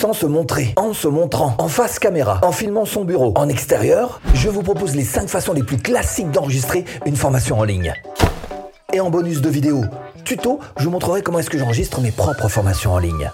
sans se montrer, en se montrant, en face caméra, en filmant son bureau, en extérieur, je vous propose les 5 façons les plus classiques d'enregistrer une formation en ligne. Et en bonus de vidéo, tuto, je vous montrerai comment est-ce que j'enregistre mes propres formations en ligne.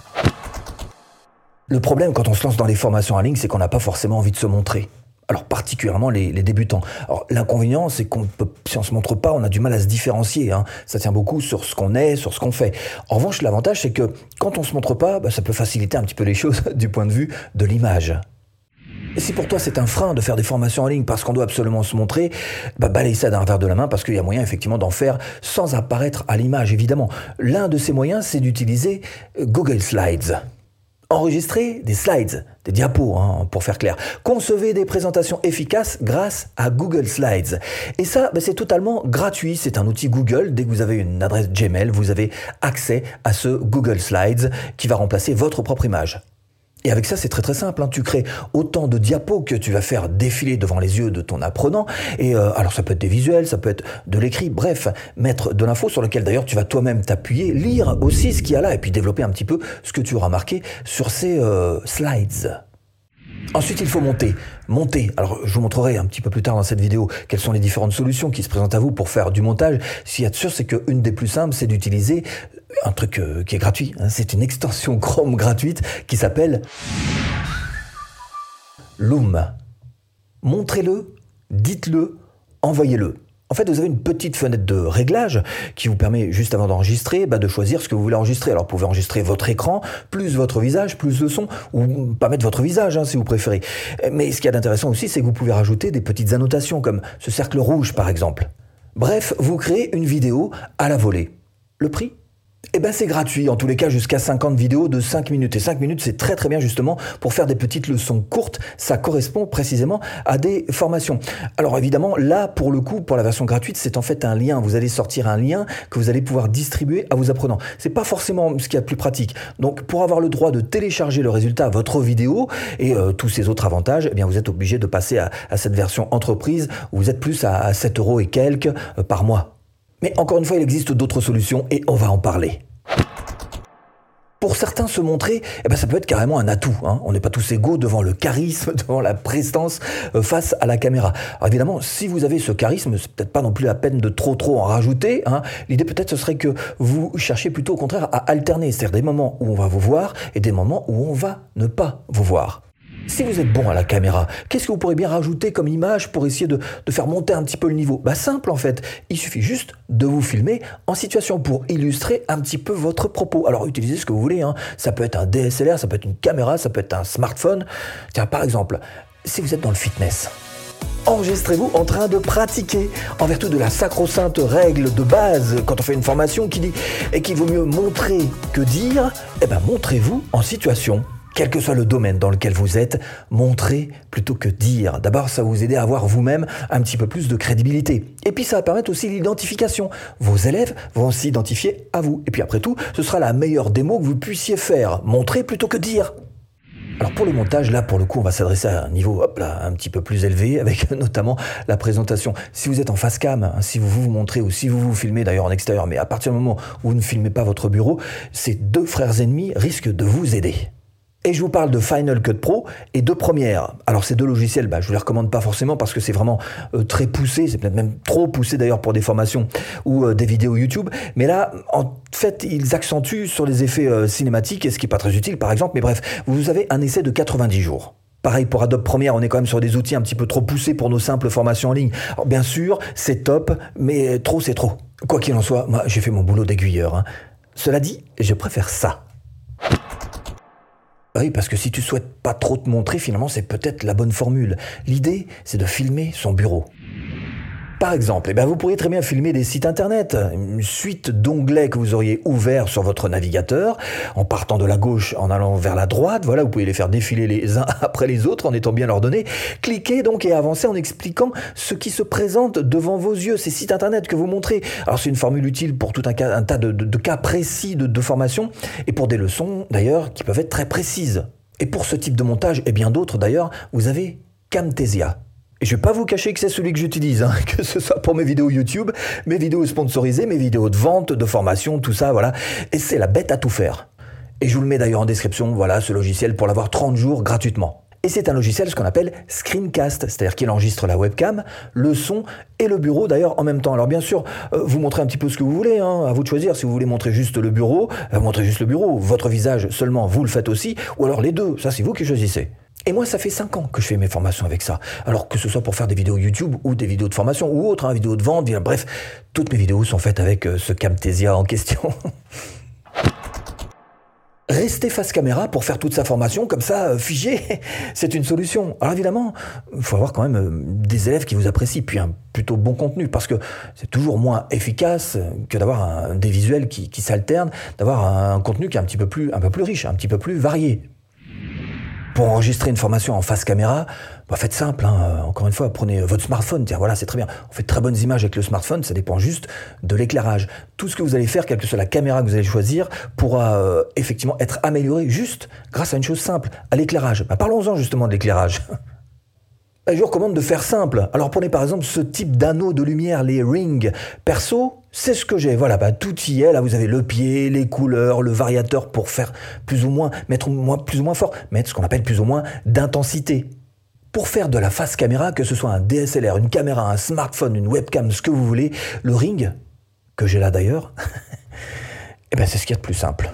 Le problème quand on se lance dans les formations en ligne, c'est qu'on n'a pas forcément envie de se montrer. Alors particulièrement les, débutants. L'inconvénient, c'est qu'on si on se montre pas, on a du mal à se différencier. Hein. Ça tient beaucoup sur ce qu'on est, sur ce qu'on fait. En revanche, l'avantage, c'est que quand on se montre pas, bah, ça peut faciliter un petit peu les choses du point de vue de l'image. Et si pour toi c'est un frein de faire des formations en ligne parce qu'on doit absolument se montrer, bah balaye ça d'un verre de la main parce qu'il y a moyen effectivement d'en faire sans apparaître à l'image évidemment. L'un de ces moyens c'est d'utiliser Google Slides. Enregistrer des slides, des diapos, hein, pour faire clair. Concevez des présentations efficaces grâce à Google Slides. Et ça, ben, c'est totalement gratuit. C'est un outil Google. Dès que vous avez une adresse Gmail, vous avez accès à ce Google Slides qui va remplacer votre propre image. Et avec ça, c'est très très simple. Hein. Tu crées autant de diapos que tu vas faire défiler devant les yeux de ton apprenant. Et euh, alors ça peut être des visuels, ça peut être de l'écrit, bref, mettre de l'info sur lequel d'ailleurs tu vas toi-même t'appuyer, lire aussi ce qu'il y a là et puis développer un petit peu ce que tu auras marqué sur ces euh, slides. Ensuite, il faut monter. Monter. Alors, je vous montrerai un petit peu plus tard dans cette vidéo quelles sont les différentes solutions qui se présentent à vous pour faire du montage. Ce qu'il y a de sûr, c'est qu'une des plus simples, c'est d'utiliser un truc euh, qui est gratuit. Hein. C'est une extension Chrome gratuite qui s'appelle Loom. Montrez-le, dites-le, envoyez-le. En fait, vous avez une petite fenêtre de réglage qui vous permet, juste avant d'enregistrer, bah, de choisir ce que vous voulez enregistrer. Alors, vous pouvez enregistrer votre écran, plus votre visage, plus le son, ou pas mettre votre visage, hein, si vous préférez. Mais ce qu'il y a d'intéressant aussi, c'est que vous pouvez rajouter des petites annotations, comme ce cercle rouge, par exemple. Bref, vous créez une vidéo à la volée. Le prix? Eh ben c'est gratuit, en tous les cas jusqu'à 50 vidéos de 5 minutes. Et 5 minutes c'est très très bien justement pour faire des petites leçons courtes. Ça correspond précisément à des formations. Alors évidemment là pour le coup pour la version gratuite c'est en fait un lien. Vous allez sortir un lien que vous allez pouvoir distribuer à vos apprenants. C'est pas forcément ce qui est le plus pratique. Donc pour avoir le droit de télécharger le résultat à votre vidéo et euh, tous ces autres avantages, eh bien vous êtes obligé de passer à, cette version entreprise où vous êtes plus à, 7 euros et quelques euh, par mois. Mais encore une fois, il existe d'autres solutions et on va en parler. Pour certains, se montrer, eh ben, ça peut être carrément un atout. Hein. On n'est pas tous égaux devant le charisme, devant la prestance euh, face à la caméra. Alors évidemment, si vous avez ce charisme, c'est peut-être pas non plus la peine de trop trop en rajouter. Hein. L'idée peut-être ce serait que vous cherchiez plutôt au contraire à alterner, c'est-à-dire des moments où on va vous voir et des moments où on va ne pas vous voir. Si vous êtes bon à la caméra, qu'est-ce que vous pourrez bien rajouter comme image pour essayer de, faire monter un petit peu le niveau? Bah simple en fait, il suffit juste de vous filmer en situation pour illustrer un petit peu votre propos. Alors utilisez ce que vous voulez, hein. ça peut être un DSLR, ça peut être une caméra, ça peut être un smartphone. Tiens par exemple, si vous êtes dans le fitness, enregistrez-vous en train de pratiquer en vertu de la sacro-sainte règle de base quand on fait une formation qui dit et qu'il vaut mieux montrer que dire, eh ben montrez-vous en situation quel que soit le domaine dans lequel vous êtes, montrez plutôt que dire. D'abord, ça va vous aider à avoir vous-même un petit peu plus de crédibilité. Et puis, ça va permettre aussi l'identification. Vos élèves vont s'identifier à vous. Et puis, après tout, ce sera la meilleure démo que vous puissiez faire. Montrer plutôt que dire. Alors pour le montage, là pour le coup, on va s'adresser à un niveau un petit peu plus élevé, avec notamment la présentation. Si vous êtes en face cam, hein, si vous vous montrez ou si vous vous filmez d'ailleurs en extérieur, mais à partir du moment où vous ne filmez pas votre bureau, ces deux frères ennemis risquent de vous aider. Et je vous parle de Final Cut Pro et de Premiere. Alors ces deux logiciels, bah, je ne les recommande pas forcément parce que c'est vraiment euh, très poussé, c'est peut-être même trop poussé d'ailleurs pour des formations ou euh, des vidéos YouTube. Mais là, en fait, ils accentuent sur les effets euh, cinématiques, ce qui n'est pas très utile par exemple. Mais bref, vous avez un essai de 90 jours. Pareil pour Adobe Premiere, on est quand même sur des outils un petit peu trop poussés pour nos simples formations en ligne. Bien sûr, c'est top, mais trop c'est trop. Quoi qu'il en soit, moi j'ai fait mon boulot d'aiguilleur. Hein. Cela dit, je préfère ça. Bah oui, parce que si tu souhaites pas trop te montrer, finalement, c'est peut-être la bonne formule. L'idée, c'est de filmer son bureau. Par exemple, eh bien, vous pourriez très bien filmer des sites internet, une suite d'onglets que vous auriez ouverts sur votre navigateur, en partant de la gauche, en allant vers la droite. Voilà, vous pouvez les faire défiler les uns après les autres en étant bien ordonnés. Cliquez donc et avancez en expliquant ce qui se présente devant vos yeux, ces sites internet que vous montrez. Alors c'est une formule utile pour tout un tas de, cas précis de, de formation et pour des leçons d'ailleurs qui peuvent être très précises. Et pour ce type de montage et bien d'autres d'ailleurs, vous avez Camtasia. Et je vais pas vous cacher que c'est celui que j'utilise, hein, que ce soit pour mes vidéos YouTube, mes vidéos sponsorisées, mes vidéos de vente, de formation, tout ça, voilà. Et c'est la bête à tout faire. Et je vous le mets d'ailleurs en description, voilà ce logiciel pour l'avoir 30 jours gratuitement. Et c'est un logiciel, ce qu'on appelle Screencast, c'est-à-dire qu'il enregistre la webcam, le son et le bureau d'ailleurs en même temps. Alors bien sûr, euh, vous montrez un petit peu ce que vous voulez, hein, à vous de choisir. Si vous voulez montrer juste le bureau, vous montrez juste le bureau. Votre visage seulement, vous le faites aussi, ou alors les deux. Ça, c'est vous qui choisissez. Et moi, ça fait 5 ans que je fais mes formations avec ça. Alors que ce soit pour faire des vidéos YouTube ou des vidéos de formation ou autres, hein, vidéos de vente, bref, toutes mes vidéos sont faites avec euh, ce Camtasia en question. Rester face caméra pour faire toute sa formation comme ça, euh, figé, c'est une solution. Alors évidemment, il faut avoir quand même euh, des élèves qui vous apprécient, puis un plutôt bon contenu, parce que c'est toujours moins efficace que d'avoir des visuels qui, qui s'alternent, d'avoir un contenu qui est un petit peu plus, un peu plus riche, un petit peu plus varié. Pour enregistrer une formation en face caméra, bah faites simple. Hein. Encore une fois, prenez votre smartphone. Tiens, voilà, c'est très bien. On fait de très bonnes images avec le smartphone. Ça dépend juste de l'éclairage. Tout ce que vous allez faire, quelle que soit la caméra que vous allez choisir, pourra euh, effectivement être amélioré juste grâce à une chose simple, à l'éclairage. Bah, Parlons-en justement de l'éclairage. Je vous recommande de faire simple. Alors prenez par exemple ce type d'anneau de lumière, les rings. Perso, c'est ce que j'ai. Voilà, bah, tout y est. Là, vous avez le pied, les couleurs, le variateur pour faire plus ou moins, mettre moins, plus ou moins fort, mettre ce qu'on appelle plus ou moins d'intensité. Pour faire de la face caméra, que ce soit un DSLR, une caméra, un smartphone, une webcam, ce que vous voulez, le ring, que j'ai là d'ailleurs, eh ben c'est ce qu'il y a de plus simple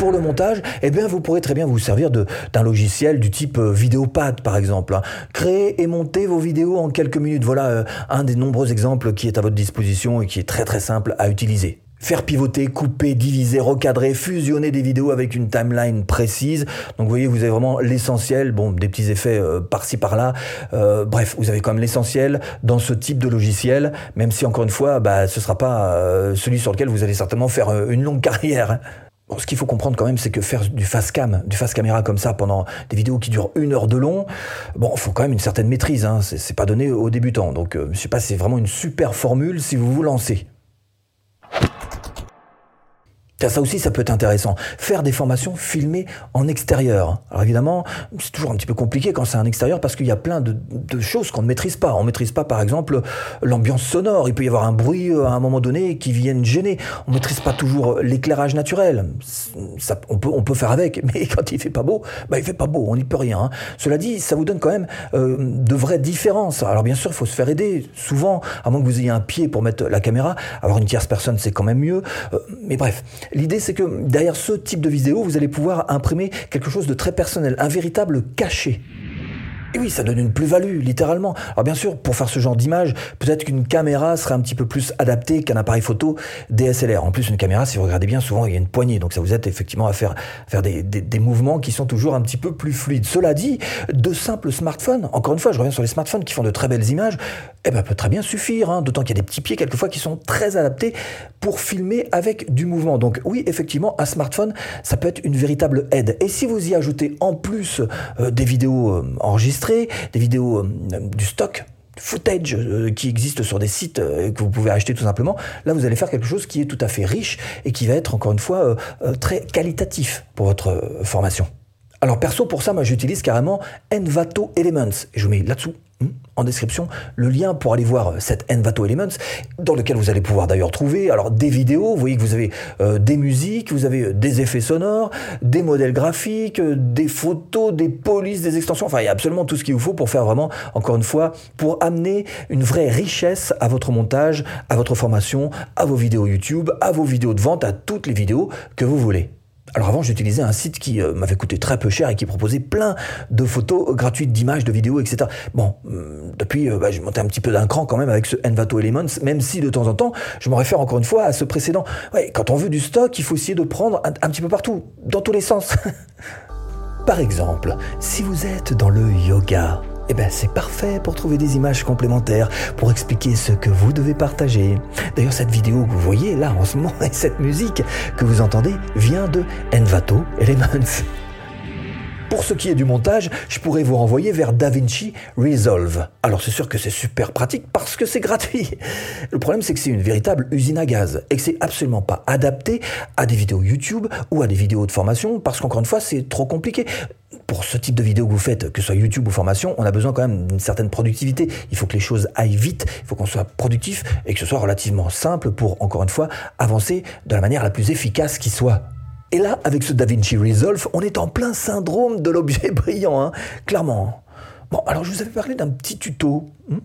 pour le montage, eh bien, vous pourrez très bien vous servir d'un logiciel du type euh, Vidéopad, par exemple. Hein. Créer et monter vos vidéos en quelques minutes. Voilà euh, un des nombreux exemples qui est à votre disposition et qui est très très simple à utiliser. Faire pivoter, couper, diviser, recadrer, fusionner des vidéos avec une timeline précise. Donc vous voyez, vous avez vraiment l'essentiel, bon, des petits effets euh, par-ci par-là. bref, vous avez quand même l'essentiel dans ce type de logiciel, même si encore une fois, bah, ce sera pas celui sur lequel vous allez certainement faire une longue carrière. Ce qu'il faut comprendre quand même, c'est que faire du face cam, du face caméra comme ça pendant des vidéos qui durent une heure de long, bon, faut quand même une certaine maîtrise. Hein. C'est pas donné aux débutants. Donc, euh, je sais pas, c'est vraiment une super formule si vous vous lancez ça aussi, ça peut être intéressant. Faire des formations filmées en extérieur. Alors évidemment, c'est toujours un petit peu compliqué quand c'est un extérieur parce qu'il y a plein de, choses qu'on ne maîtrise pas. On ne maîtrise pas, par exemple, l'ambiance sonore. Il peut y avoir un bruit euh, à un moment donné qui vienne gêner. On ne maîtrise pas toujours l'éclairage naturel. Ça, on, peut, on peut faire avec, mais quand il fait pas beau, bah, il fait pas beau. On n'y peut rien. Hein. Cela dit, ça vous donne quand même euh, de vraies différences. Alors bien sûr, il faut se faire aider. Souvent, à moins que vous ayez un pied pour mettre la caméra, avoir une tierce personne, c'est quand même mieux. Euh, mais bref, L'idée, c'est que derrière ce type de vidéo, vous allez pouvoir imprimer quelque chose de très personnel, un véritable cachet. Et oui, ça donne une plus-value, littéralement. Alors bien sûr, pour faire ce genre d'image, peut-être qu'une caméra serait un petit peu plus adaptée qu'un appareil photo DSLR. En plus, une caméra, si vous regardez bien, souvent il y a une poignée, donc ça vous aide effectivement à faire, des, mouvements qui sont toujours un petit peu plus fluides. Cela dit, de simples smartphones, encore une fois, je reviens sur les smartphones qui font de très belles images, eh ben, peut très bien suffire, hein, d'autant qu'il y a des petits pieds quelquefois qui sont très adaptés pour filmer avec du mouvement. Donc oui, effectivement, un smartphone, ça peut être une véritable aide. Et si vous y ajoutez en plus euh, des vidéos euh, enregistrées, des vidéos euh, du stock footage euh, qui existe sur des sites euh, que vous pouvez acheter tout simplement, là vous allez faire quelque chose qui est tout à fait riche et qui va être encore une fois très qualitatif pour votre formation. Alors perso pour ça moi j'utilise carrément Envato Elements. Et je vous mets là-dessous en description le lien pour aller voir cet Envato Elements, dans lequel vous allez pouvoir d'ailleurs trouver alors des vidéos, vous voyez que vous avez euh, des musiques, vous avez euh, des effets sonores, des modèles graphiques, euh, des photos, des polices, des extensions, enfin il y a absolument tout ce qu'il vous faut pour faire vraiment, encore une fois, pour amener une vraie richesse à votre montage, à votre formation, à vos vidéos YouTube, à vos vidéos de vente, à toutes les vidéos que vous voulez. Alors avant, j'utilisais un site qui euh, m'avait coûté très peu cher et qui proposait plein de photos gratuites, d'images, de vidéos, etc. Bon, hum, depuis, euh, bah, j'ai monté un petit peu d'un cran quand même avec ce Envato Elements, même si de temps en temps, je me réfère encore une fois à ce précédent. Ouais, quand on veut du stock, il faut essayer de prendre un petit peu partout, dans tous les sens. Par exemple, si vous êtes dans le yoga, eh ben c'est parfait pour trouver des images complémentaires, pour expliquer ce que vous devez partager. D'ailleurs, cette vidéo que vous voyez là en ce moment et cette musique que vous entendez vient de Envato Elements. Pour ce qui est du montage, je pourrais vous renvoyer vers DaVinci Resolve. Alors c'est sûr que c'est super pratique parce que c'est gratuit. Le problème c'est que c'est une véritable usine à gaz et que c'est absolument pas adapté à des vidéos YouTube ou à des vidéos de formation parce qu'encore une fois c'est trop compliqué pour ce type de vidéo que vous faites, que ce soit YouTube ou formation, on a besoin quand même d'une certaine productivité. Il faut que les choses aillent vite, il faut qu'on soit productif et que ce soit relativement simple pour, encore une fois, avancer de la manière la plus efficace qui soit. Et là, avec ce DaVinci Resolve, on est en plein syndrome de l'objet brillant, hein, clairement. Bon, alors je vous avais parlé d'un petit tuto. Hmm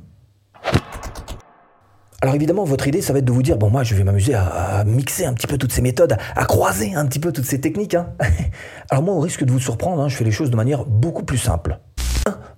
alors évidemment, votre idée, ça va être de vous dire, bon, moi, je vais m'amuser à, mixer un petit peu toutes ces méthodes, à croiser un petit peu toutes ces techniques. Hein. Alors moi, au risque de vous surprendre, hein, je fais les choses de manière beaucoup plus simple.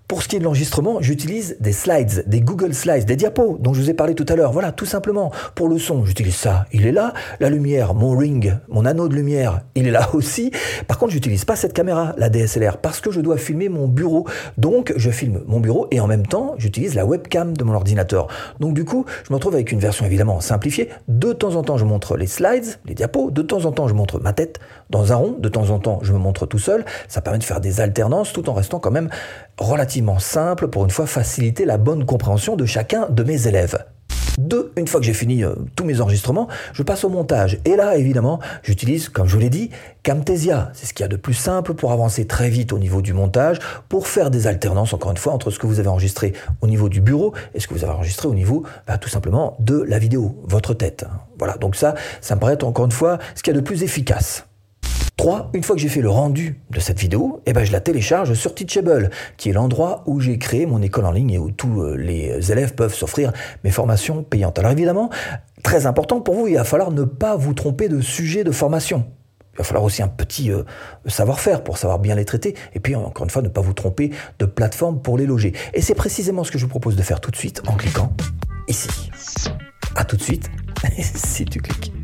Pour ce qui est de l'enregistrement, j'utilise des slides, des Google Slides, des diapos dont je vous ai parlé tout à l'heure. Voilà, tout simplement. Pour le son, j'utilise ça, il est là. La lumière, mon ring, mon anneau de lumière, il est là aussi. Par contre, j'utilise pas cette caméra, la DSLR, parce que je dois filmer mon bureau. Donc, je filme mon bureau et en même temps, j'utilise la webcam de mon ordinateur. Donc, du coup, je me retrouve avec une version évidemment simplifiée. De temps en temps, je montre les slides, les diapos. De temps en temps, je montre ma tête dans un rond. De temps en temps, je me montre tout seul. Ça permet de faire des alternances tout en restant quand même relativement simple pour une fois faciliter la bonne compréhension de chacun de mes élèves. Deux, une fois que j'ai fini euh, tous mes enregistrements, je passe au montage. Et là, évidemment, j'utilise, comme je vous l'ai dit, Camtasia. C'est ce qu'il y a de plus simple pour avancer très vite au niveau du montage, pour faire des alternances, encore une fois, entre ce que vous avez enregistré au niveau du bureau et ce que vous avez enregistré au niveau, bah, tout simplement, de la vidéo, votre tête. Voilà, donc ça, ça me paraît encore une fois ce qu'il y a de plus efficace. 3. Une fois que j'ai fait le rendu de cette vidéo, eh ben je la télécharge sur Teachable, qui est l'endroit où j'ai créé mon école en ligne et où tous euh, les élèves peuvent s'offrir mes formations payantes. Alors évidemment, très important pour vous, il va falloir ne pas vous tromper de sujet de formation. Il va falloir aussi un petit euh, savoir-faire pour savoir bien les traiter. Et puis, encore une fois, ne pas vous tromper de plateforme pour les loger. Et c'est précisément ce que je vous propose de faire tout de suite en cliquant ici. A tout de suite, si tu cliques.